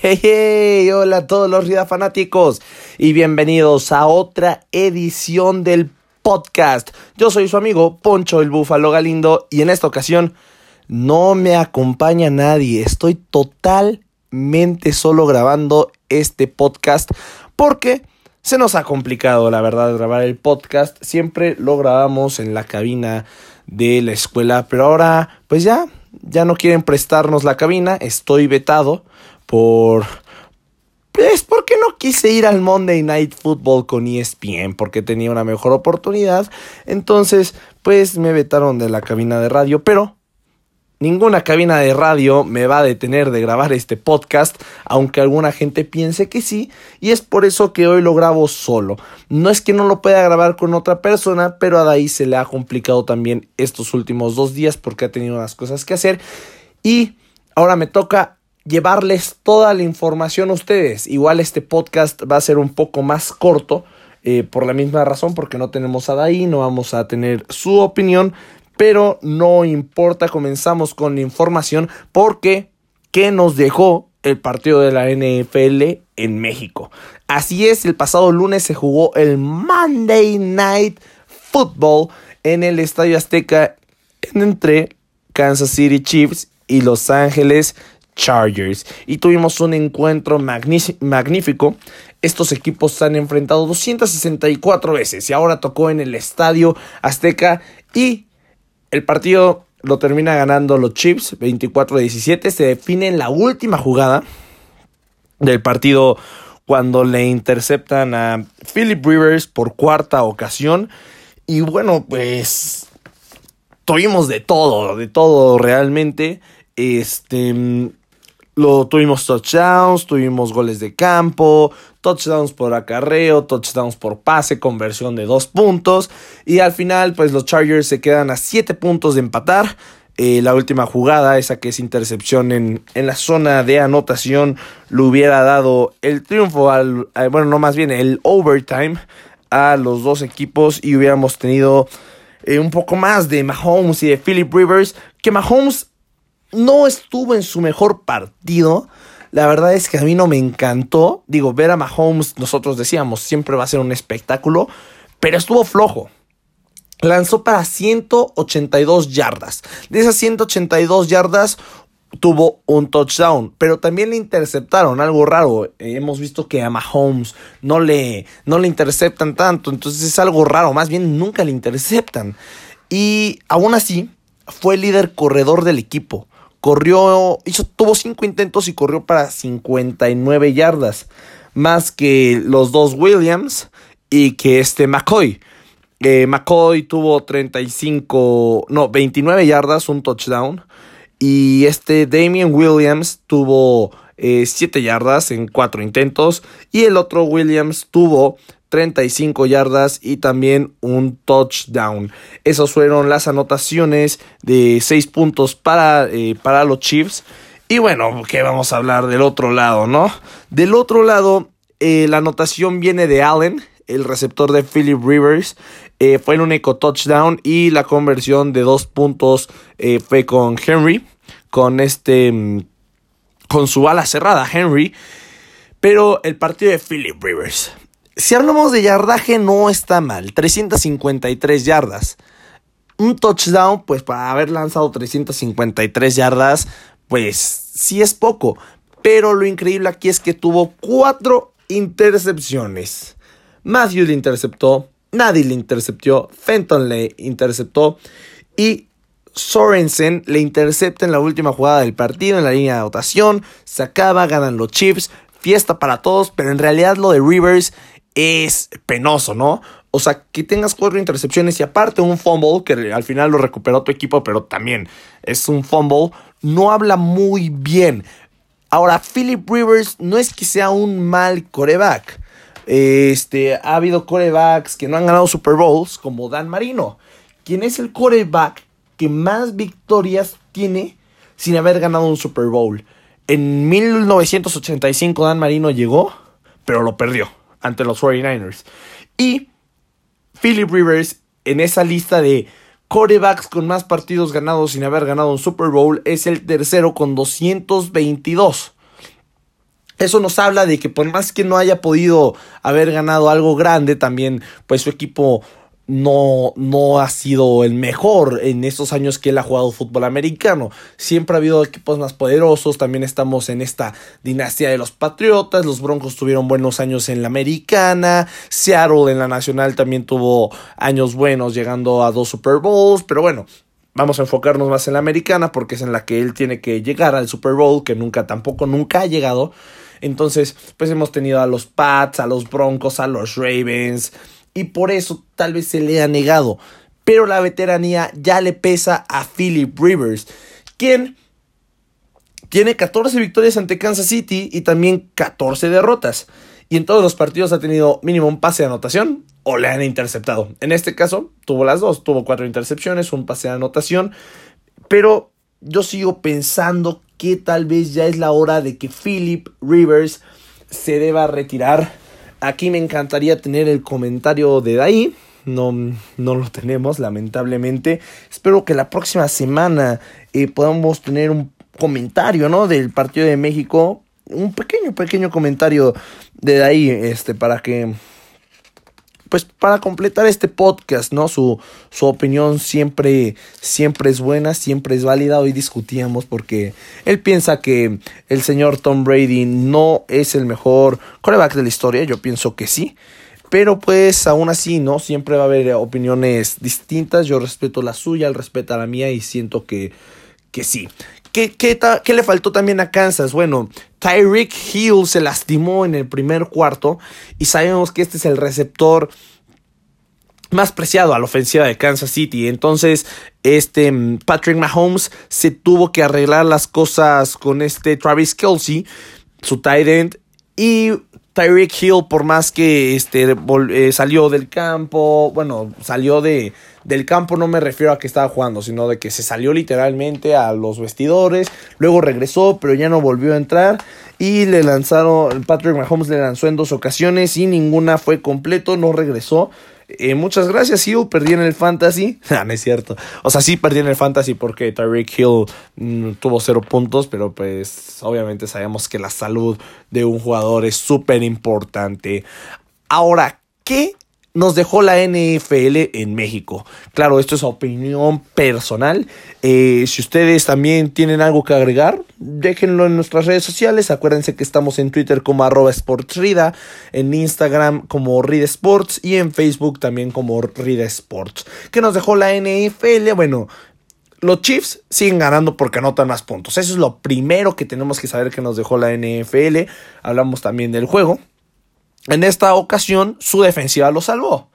Hey, hola a todos los Rida fanáticos y bienvenidos a otra edición del podcast. Yo soy su amigo Poncho el Búfalo Galindo y en esta ocasión no me acompaña nadie. Estoy totalmente solo grabando este podcast porque se nos ha complicado, la verdad, grabar el podcast. Siempre lo grabamos en la cabina de la escuela, pero ahora pues ya, ya no quieren prestarnos la cabina. Estoy vetado por... Pues porque no quise ir al Monday Night Football con ESPN, porque tenía una mejor oportunidad. Entonces, pues me vetaron de la cabina de radio, pero Ninguna cabina de radio me va a detener de grabar este podcast, aunque alguna gente piense que sí, y es por eso que hoy lo grabo solo. No es que no lo pueda grabar con otra persona, pero a Daí se le ha complicado también estos últimos dos días porque ha tenido unas cosas que hacer. Y ahora me toca llevarles toda la información a ustedes. Igual este podcast va a ser un poco más corto. Eh, por la misma razón, porque no tenemos a Daí, no vamos a tener su opinión, pero no importa, comenzamos con la información porque ¿qué nos dejó el partido de la NFL en México? Así es, el pasado lunes se jugó el Monday Night Football en el Estadio Azteca entre Kansas City Chiefs y Los Ángeles Chargers. Y tuvimos un encuentro magnífico. Estos equipos se han enfrentado 264 veces y ahora tocó en el Estadio Azteca y el partido lo termina ganando los Chiefs 24-17. Se define en la última jugada del partido cuando le interceptan a Philip Rivers por cuarta ocasión. Y bueno, pues tuvimos de todo, de todo realmente. Este, lo, tuvimos touchdowns, tuvimos goles de campo, touchdowns por acarreo, touchdowns por pase, conversión de dos puntos. Y al final, pues los Chargers se quedan a siete puntos de empatar. Eh, la última jugada, esa que es intercepción en, en, la zona de anotación, le hubiera dado el triunfo al, bueno, no más bien el overtime a los dos equipos y hubiéramos tenido eh, un poco más de Mahomes y de Philip Rivers, que Mahomes no estuvo en su mejor partido. La verdad es que a mí no me encantó. Digo, ver a Mahomes, nosotros decíamos, siempre va a ser un espectáculo, pero estuvo flojo. Lanzó para 182 yardas. De esas 182 yardas tuvo un touchdown, pero también le interceptaron, algo raro. Hemos visto que a Mahomes no le, no le interceptan tanto, entonces es algo raro, más bien nunca le interceptan. Y aún así, fue el líder corredor del equipo. Corrió, hizo, tuvo cinco intentos y corrió para 59 yardas. Más que los dos Williams y que este McCoy. Eh, McCoy tuvo 35, no, 29 yardas, un touchdown. Y este Damian Williams tuvo 7 eh, yardas en 4 intentos. Y el otro Williams tuvo 35 yardas y también un touchdown. Esas fueron las anotaciones de 6 puntos para, eh, para los Chiefs. Y bueno, que vamos a hablar del otro lado, ¿no? Del otro lado, eh, la anotación viene de Allen, el receptor de Philip Rivers. Eh, fue en un eco touchdown y la conversión de dos puntos fue con Henry, con este, mm, con su ala cerrada, Henry. Pero el partido de Philip Rivers si hablamos de yardaje, no está mal. 353 yardas. Un touchdown, pues para haber lanzado 353 yardas, pues sí es poco. Pero lo increíble aquí es que tuvo cuatro intercepciones. Matthew le interceptó, Nadie le interceptó, Fenton le interceptó y Sorensen le intercepta en la última jugada del partido en la línea de anotación. Se acaba, ganan los Chiefs, fiesta para todos, pero en realidad lo de Rivers es penoso, ¿no? O sea, que tengas cuatro intercepciones y aparte un fumble, que al final lo recuperó tu equipo, pero también es un fumble, no habla muy bien. Ahora, Philip Rivers no es que sea un mal coreback. Este, ha habido corebacks que no han ganado Super Bowls, como Dan Marino, quien es el coreback que más victorias tiene sin haber ganado un Super Bowl. En 1985 Dan Marino llegó, pero lo perdió ante los 49ers. Y Philip Rivers en esa lista de corebacks con más partidos ganados sin haber ganado un Super Bowl es el tercero con 222. Eso nos habla de que por más que no haya podido haber ganado algo grande, también pues su equipo no, no ha sido el mejor en estos años que él ha jugado fútbol americano. Siempre ha habido equipos más poderosos. También estamos en esta dinastía de los Patriotas. Los Broncos tuvieron buenos años en la americana. Seattle en la nacional también tuvo años buenos, llegando a dos Super Bowls. Pero bueno, vamos a enfocarnos más en la americana porque es en la que él tiene que llegar al Super Bowl, que nunca, tampoco nunca ha llegado. Entonces, pues hemos tenido a los Pats, a los Broncos, a los Ravens y por eso tal vez se le ha negado. Pero la veteranía ya le pesa a Philip Rivers, quien tiene 14 victorias ante Kansas City y también 14 derrotas. Y en todos los partidos ha tenido mínimo un pase de anotación o le han interceptado. En este caso tuvo las dos, tuvo cuatro intercepciones, un pase de anotación. Pero yo sigo pensando que tal vez ya es la hora de que Philip Rivers se deba retirar Aquí me encantaría tener el comentario de Dai. No, no lo tenemos, lamentablemente. Espero que la próxima semana eh, podamos tener un comentario, ¿no? Del partido de México. Un pequeño, pequeño comentario de Dai, este, para que pues para completar este podcast, ¿no? Su, su opinión siempre, siempre es buena, siempre es válida. Hoy discutíamos porque él piensa que el señor Tom Brady no es el mejor coreback de la historia. Yo pienso que sí. Pero pues aún así, ¿no? Siempre va a haber opiniones distintas. Yo respeto la suya, él respeta la mía y siento que, que sí. ¿Qué, le faltó también a Kansas? Bueno, Tyreek Hill se lastimó en el primer cuarto y sabemos que este es el receptor más preciado a la ofensiva de Kansas City. Entonces, este mm, Patrick Mahomes se tuvo que arreglar las cosas con este Travis Kelsey, su tight end, y Tyreek Hill, por más que este, eh, salió del campo, bueno, salió de, del campo, no me refiero a que estaba jugando, sino de que se salió literalmente a los vestidores, luego regresó, pero ya no volvió a entrar. Y le lanzaron, Patrick Mahomes le lanzó en dos ocasiones y ninguna fue completo, no regresó. Eh, muchas gracias, Hill. Perdí en el fantasy. Ah, no es cierto. O sea, sí perdí en el fantasy porque Tyreek Hill mm, tuvo cero puntos, pero pues obviamente sabemos que la salud de un jugador es súper importante. Ahora, ¿qué nos dejó la NFL en México. Claro, esto es opinión personal. Eh, si ustedes también tienen algo que agregar, déjenlo en nuestras redes sociales. Acuérdense que estamos en Twitter como arroba sportsrida, en Instagram como Rida Sports y en Facebook también como Rida Sports. ¿Qué nos dejó la NFL? Bueno, los Chiefs siguen ganando porque anotan más puntos. Eso es lo primero que tenemos que saber que nos dejó la NFL. Hablamos también del juego. En esta ocasión, su defensiva lo salvó.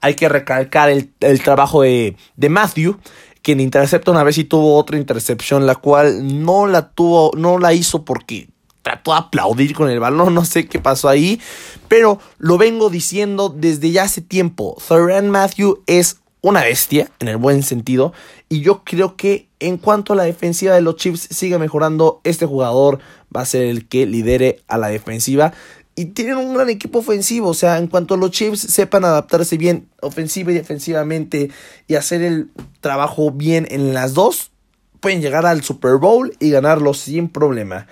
Hay que recalcar el, trabajo de, de, Matthew, quien intercepta una vez y tuvo otra intercepción, la cual no la tuvo, no la hizo porque trató de aplaudir con el balón, no sé qué pasó ahí, pero lo vengo diciendo desde ya hace tiempo. Thoran Matthew es una bestia, en el buen sentido, y yo creo que en cuanto a la defensiva de los Chiefs sigue mejorando, este jugador va a ser el que lidere a la defensiva y tienen un gran equipo ofensivo. O sea, en cuanto los Chiefs sepan adaptarse bien ofensiva y defensivamente y hacer el trabajo bien en las dos, pueden llegar al Super Bowl y ganarlo sin problema.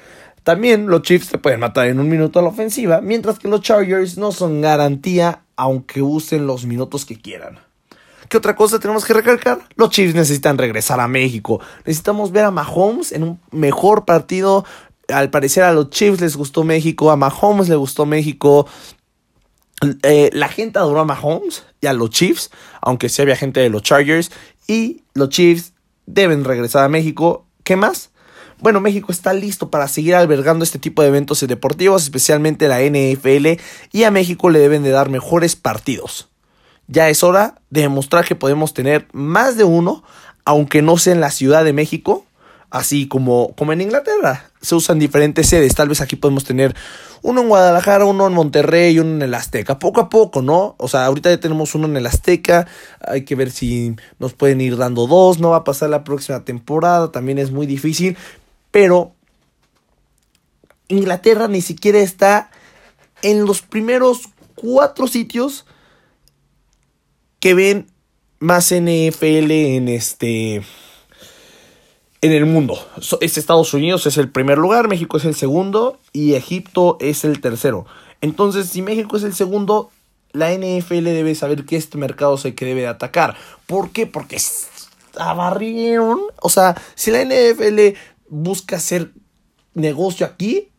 También los Chiefs se pueden matar en un minuto a la ofensiva, mientras que los Chargers no son garantía aunque usen los minutos que quieran. ¿Qué otra cosa tenemos que recalcar? Los Chiefs necesitan regresar a México. Necesitamos ver a Mahomes en un mejor partido al parecer a los Chiefs les gustó México, a Mahomes le gustó México. Eh, la gente adoró a Mahomes y a los Chiefs, aunque sí había gente de los Chargers. Y los Chiefs deben regresar a México. ¿Qué más? Bueno, México está listo para seguir albergando este tipo de eventos deportivos, especialmente la NFL, y a México le deben de dar mejores partidos. Ya es hora de demostrar que podemos tener más de uno, aunque no sea en la Ciudad de México, así como, como en Inglaterra. Se usan diferentes sedes. Tal vez aquí podemos tener uno en Guadalajara, uno en Monterrey uno en el Azteca. Poco a poco, ¿no? O sea, ahorita ya tenemos uno en el Azteca. Hay que ver si nos pueden ir dando dos. No va a pasar la próxima temporada. También es muy difícil. Pero Inglaterra ni siquiera está en los primeros cuatro sitios que ven más NFL en este en el mundo. Es Estados Unidos es el primer lugar, México es el segundo y Egipto es el tercero. Entonces, si México es el segundo, la NFL debe saber que este mercado es el que debe atacar. ¿Por qué? Porque abarrieron. O sea, si la NFL busca hacer negocio aquí,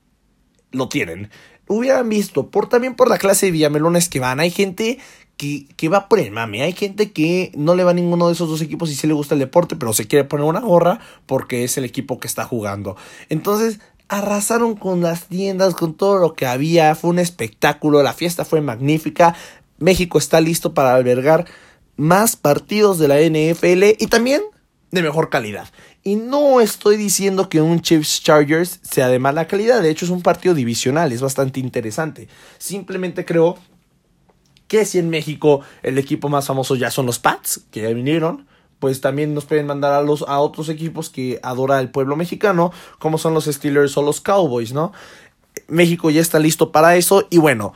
lo tienen. Hubieran visto, por, también por la clase de Villamelones que van. Hay gente que, que, va por el mame. Hay gente que no le va a ninguno de esos dos equipos y sí le gusta el deporte, pero se quiere poner una gorra porque es el equipo que está jugando. Entonces, arrasaron con las tiendas, con todo lo que había. Fue un espectáculo. La fiesta fue magnífica. México está listo para albergar más partidos de la NFL y también de mejor calidad. Y no estoy diciendo que un Chiefs Chargers sea de mala calidad, de hecho es un partido divisional, es bastante interesante. Simplemente creo que si en México el equipo más famoso ya son los Pats, que ya vinieron, pues también nos pueden mandar a, los, a otros equipos que adora el pueblo mexicano, como son los Steelers o los Cowboys, ¿no? México ya está listo para eso y bueno,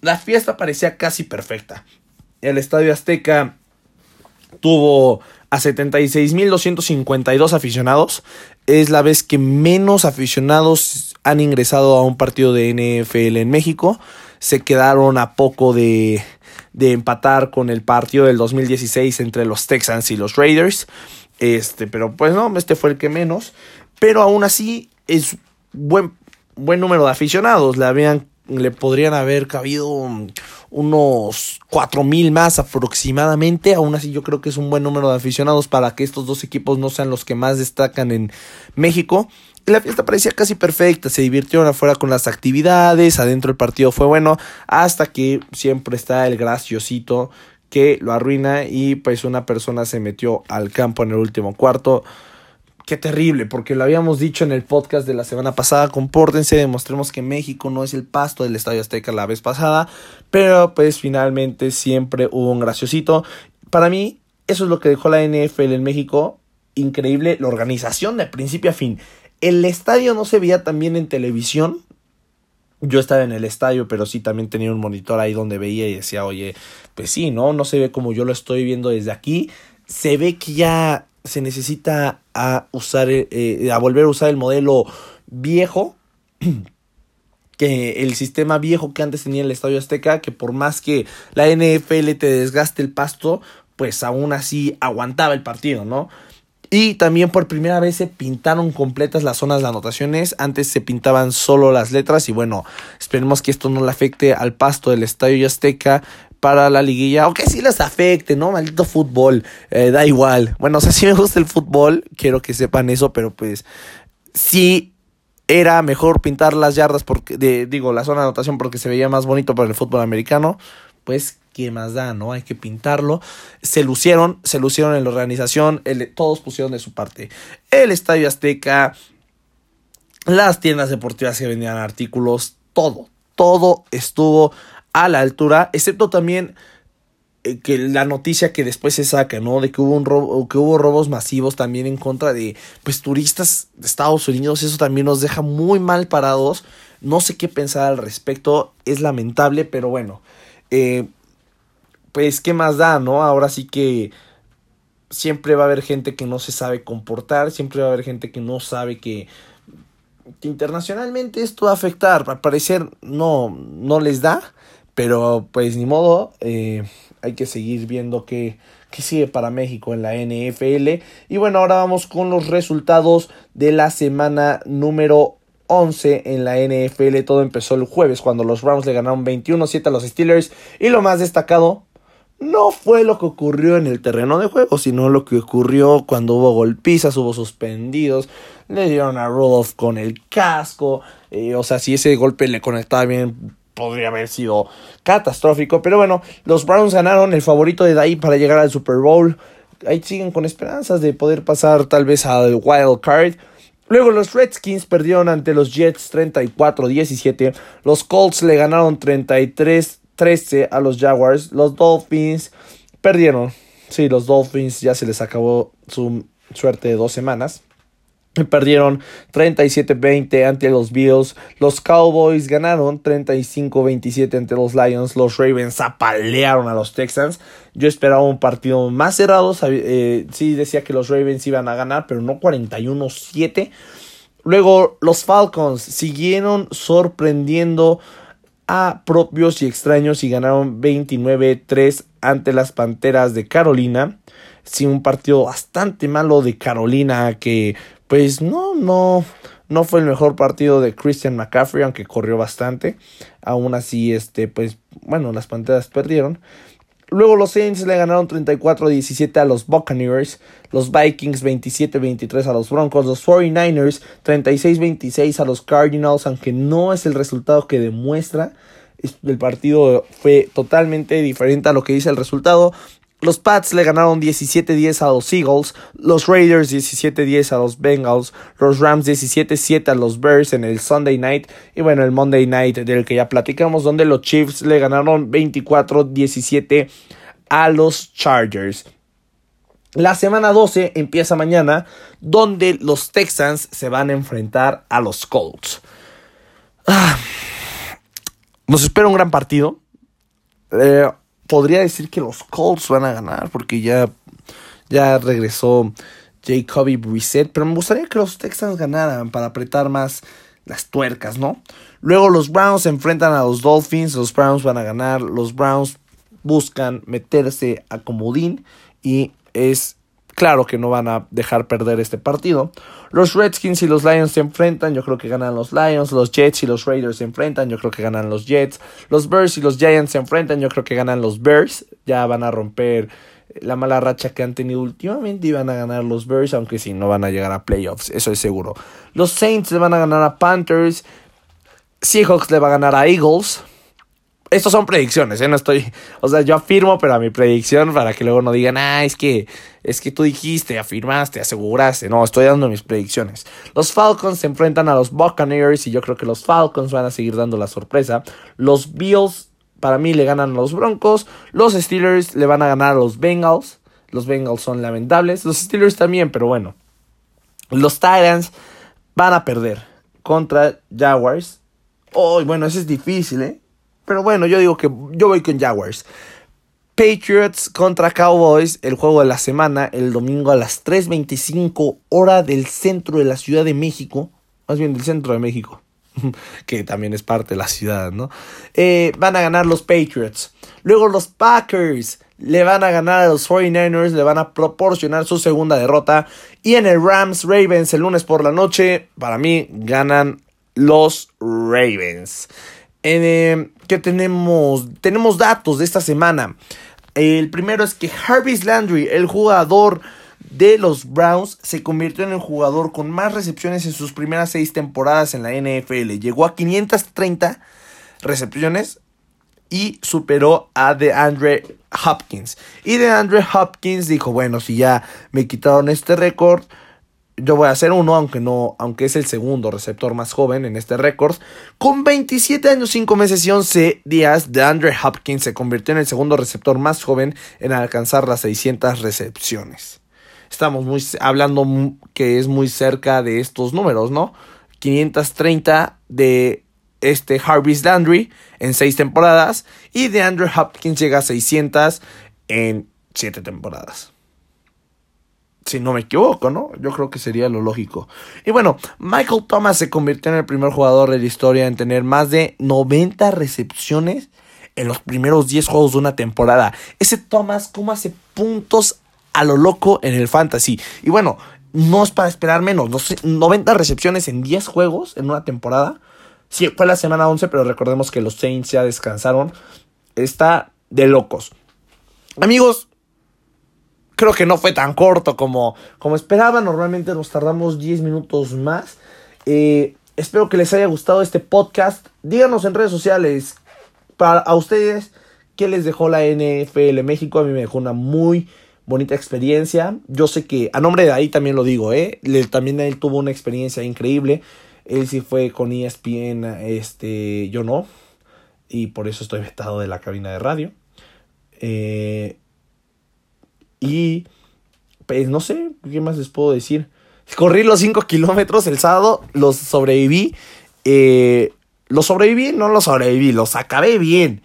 la fiesta parecía casi perfecta. El Estadio Azteca tuvo a 76.252 aficionados. Es la vez que menos aficionados han ingresado a un partido de NFL en México. Se quedaron a poco de, de empatar con el partido del 2016 entre los Texans y los Raiders. Este, pero pues no, este fue el que menos. Pero aún así es buen, buen número de aficionados. Le habían le podrían haber cabido unos mil más aproximadamente. Aún así yo creo que es un buen número de aficionados para que estos dos equipos no sean los que más destacan en México. La fiesta parecía casi perfecta, se divirtieron afuera con las actividades, adentro el partido fue bueno, hasta que siempre está el graciosito que lo arruina y pues una persona se metió al campo en el último cuarto qué terrible, porque lo habíamos dicho en el podcast de la semana pasada, compórtense, demostremos que México no es el pasto del Estadio Azteca la vez pasada, pero pues finalmente siempre hubo un graciosito. Para mí, eso es lo que dejó la NFL en México, increíble, la organización de principio a fin. El estadio no se veía también en televisión. Yo estaba en el estadio, pero sí también tenía un monitor ahí donde veía y decía, oye, pues sí, ¿no? No se ve como yo lo estoy viendo desde aquí. Se ve que ya se necesita a usar eh, a volver a usar el modelo viejo que el sistema viejo que antes tenía el Estadio Azteca que por más que la NFL te desgaste el pasto pues aún así aguantaba el partido no y también por primera vez se pintaron completas las zonas de anotaciones. Antes se pintaban solo las letras. Y bueno, esperemos que esto no le afecte al pasto del Estadio Azteca para la liguilla, aunque sí les afecte, ¿no? Maldito fútbol, eh, da igual. Bueno, o sea, sí me gusta el fútbol, quiero que sepan eso, pero pues sí era mejor pintar las yardas, porque, de, digo, la zona de anotación porque se veía más bonito para el fútbol americano, pues qué más da, ¿no? Hay que pintarlo. Se lucieron, se lucieron en la organización, todos pusieron de su parte. El Estadio Azteca, las tiendas deportivas que vendían artículos, todo, todo estuvo a la altura, excepto también eh, que la noticia que después se saca, ¿no? De que hubo un robo, que hubo robos masivos también en contra de pues turistas de Estados Unidos, eso también nos deja muy mal parados. No sé qué pensar al respecto, es lamentable, pero bueno, eh, pues qué más da, ¿no? Ahora sí que siempre va a haber gente que no se sabe comportar, siempre va a haber gente que no sabe que que internacionalmente esto va a afectar. Al parecer no, no les da. Pero pues ni modo, eh, hay que seguir viendo qué, qué sigue para México en la NFL. Y bueno, ahora vamos con los resultados de la semana número 11 en la NFL. Todo empezó el jueves cuando los Browns le ganaron 21-7 a los Steelers. Y lo más destacado no fue lo que ocurrió en el terreno de juego, sino lo que ocurrió cuando hubo golpizas, hubo suspendidos, le dieron a Rudolph con el casco. Eh, o sea, si ese golpe le conectaba bien podría haber sido catastrófico. Pero bueno, los Browns ganaron el favorito de ahí para llegar al Super Bowl. Ahí siguen con esperanzas de poder pasar tal vez al Wild Card. Luego los Redskins perdieron ante los Jets 34-17. Los Colts le ganaron 33-13 a los Jaguars. Los Dolphins perdieron. Sí, los Dolphins ya se les acabó su suerte de dos semanas. Perdieron 37-20 ante los Bills. Los Cowboys ganaron 35-27 ante los Lions. Los Ravens apalearon a los Texans. Yo esperaba un partido más cerrado. Eh, sí decía que los Ravens iban a ganar, pero no 41-7. Luego los Falcons siguieron sorprendiendo a propios y extraños y ganaron 29-3 ante las Panteras de Carolina. Sí, un partido bastante malo de Carolina que pues no, no, no fue el mejor partido de Christian McCaffrey, aunque corrió bastante. Aún así, este, pues, bueno, las Panteras perdieron. Luego los Saints le ganaron 34-17 a los Buccaneers, los Vikings 27-23 a los Broncos, los 49ers 36-26 a los Cardinals, aunque no es el resultado que demuestra. El partido fue totalmente diferente a lo que dice el resultado. Los Pats le ganaron 17-10 a los Eagles, los Raiders 17-10 a los Bengals, los Rams 17-7 a los Bears en el Sunday Night y bueno, el Monday Night del que ya platicamos, donde los Chiefs le ganaron 24-17 a los Chargers. La semana 12 empieza mañana, donde los Texans se van a enfrentar a los Colts. Ah, nos espera un gran partido. Eh, podría decir que los Colts van a ganar porque ya, ya regresó Jacoby Brissett, pero me gustaría que los Texans ganaran para apretar más las tuercas, ¿no? Luego los Browns se enfrentan a los Dolphins, los Browns van a ganar, los Browns buscan meterse a comodín y es claro que no van a dejar perder este partido. Los Redskins y los Lions se enfrentan, yo creo que ganan los Lions. Los Jets y los Raiders se enfrentan, yo creo que ganan los Jets. Los Bears y los Giants se enfrentan, yo creo que ganan los Bears. Ya van a romper la mala racha que han tenido últimamente y van a ganar los Bears, aunque sí, no van a llegar a playoffs, eso es seguro. Los Saints le van a ganar a Panthers. Seahawks le va a ganar a Eagles. Estos son predicciones, ¿eh? No estoy. O sea, yo afirmo, pero a mi predicción para que luego no digan, ah, es que, es que tú dijiste, afirmaste, aseguraste. No, estoy dando mis predicciones. Los Falcons se enfrentan a los Buccaneers y yo creo que los Falcons van a seguir dando la sorpresa. Los Bills, para mí, le ganan a los Broncos. Los Steelers le van a ganar a los Bengals. Los Bengals son lamentables. Los Steelers también, pero bueno. Los Titans van a perder contra Jaguars. Oh, bueno, eso es difícil, ¿eh? Pero bueno, yo digo que yo voy con Jaguars. Patriots contra Cowboys, el juego de la semana, el domingo a las 3.25 hora del centro de la Ciudad de México, más bien del centro de México, que también es parte de la ciudad, ¿no? Eh, van a ganar los Patriots. Luego los Packers le van a ganar a los 49ers, le van a proporcionar su segunda derrota. Y en el Rams Ravens el lunes por la noche, para mí ganan los Ravens. Eh, que tenemos, tenemos datos de esta semana. El primero es que Jarvis Landry, el jugador de los Browns, se convirtió en el jugador con más recepciones en sus primeras seis temporadas en la NFL. Llegó a 530 recepciones y superó a DeAndre Hopkins. Y DeAndre Hopkins dijo, bueno, si ya me quitaron este récord, yo voy a hacer uno, aunque no, aunque es el segundo receptor más joven en este récord. Con 27 años, 5 meses y 11 días, de Andre Hopkins se convirtió en el segundo receptor más joven en alcanzar las 600 recepciones. Estamos muy, hablando que es muy cerca de estos números, ¿no? 530 de este Harvey Landry en 6 temporadas y de Andre Hopkins llega a 600 en 7 temporadas si no me equivoco, ¿no? Yo creo que sería lo lógico. Y bueno, Michael Thomas se convirtió en el primer jugador de la historia en tener más de 90 recepciones en los primeros 10 juegos de una temporada. Ese Thomas, ¿cómo hace puntos a lo loco en el fantasy? Y bueno, no es para esperar menos. 90 recepciones en 10 juegos en una temporada. Sí, fue la semana 11, pero recordemos que los Saints ya descansaron. Está de locos. Amigos, creo que no fue tan corto como, como esperaba. Normalmente nos tardamos 10 minutos más. Eh, espero que les haya gustado este podcast. Díganos en redes sociales para a ustedes qué les dejó la NFL México. A mí me dejó una muy bonita experiencia. Yo sé que a nombre de ahí también lo digo, ¿eh? también él tuvo una experiencia increíble. Él sí fue con ESPN, este, yo no. Y por eso estoy vetado de la cabina de radio. Eh, y pues no sé, ¿qué más les puedo decir? corrí los 5 kilómetros el sábado, los sobreviví. Eh, los sobreviví, no los sobreviví, los acabé bien.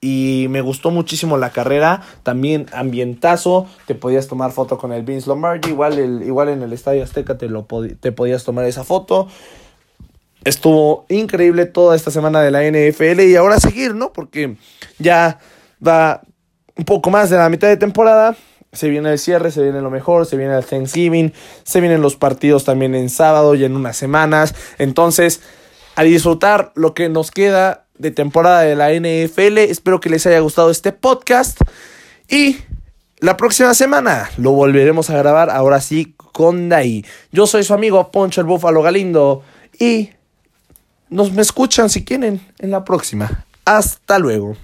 Y me gustó muchísimo la carrera, también ambientazo, te podías tomar foto con el Vince Lombardi, igual, el, igual en el Estadio Azteca te, lo te podías tomar esa foto. Estuvo increíble toda esta semana de la NFL y ahora seguir, ¿no? Porque ya va un poco más de la mitad de temporada. Se viene el cierre, se viene lo mejor, se viene el Thanksgiving, se vienen los partidos también en sábado y en unas semanas. Entonces, a disfrutar lo que nos queda de temporada de la NFL. Espero que les haya gustado este podcast. Y la próxima semana lo volveremos a grabar, ahora sí, con Dai. Yo soy su amigo Poncho el Búfalo Galindo. Y nos me escuchan si quieren en la próxima. Hasta luego.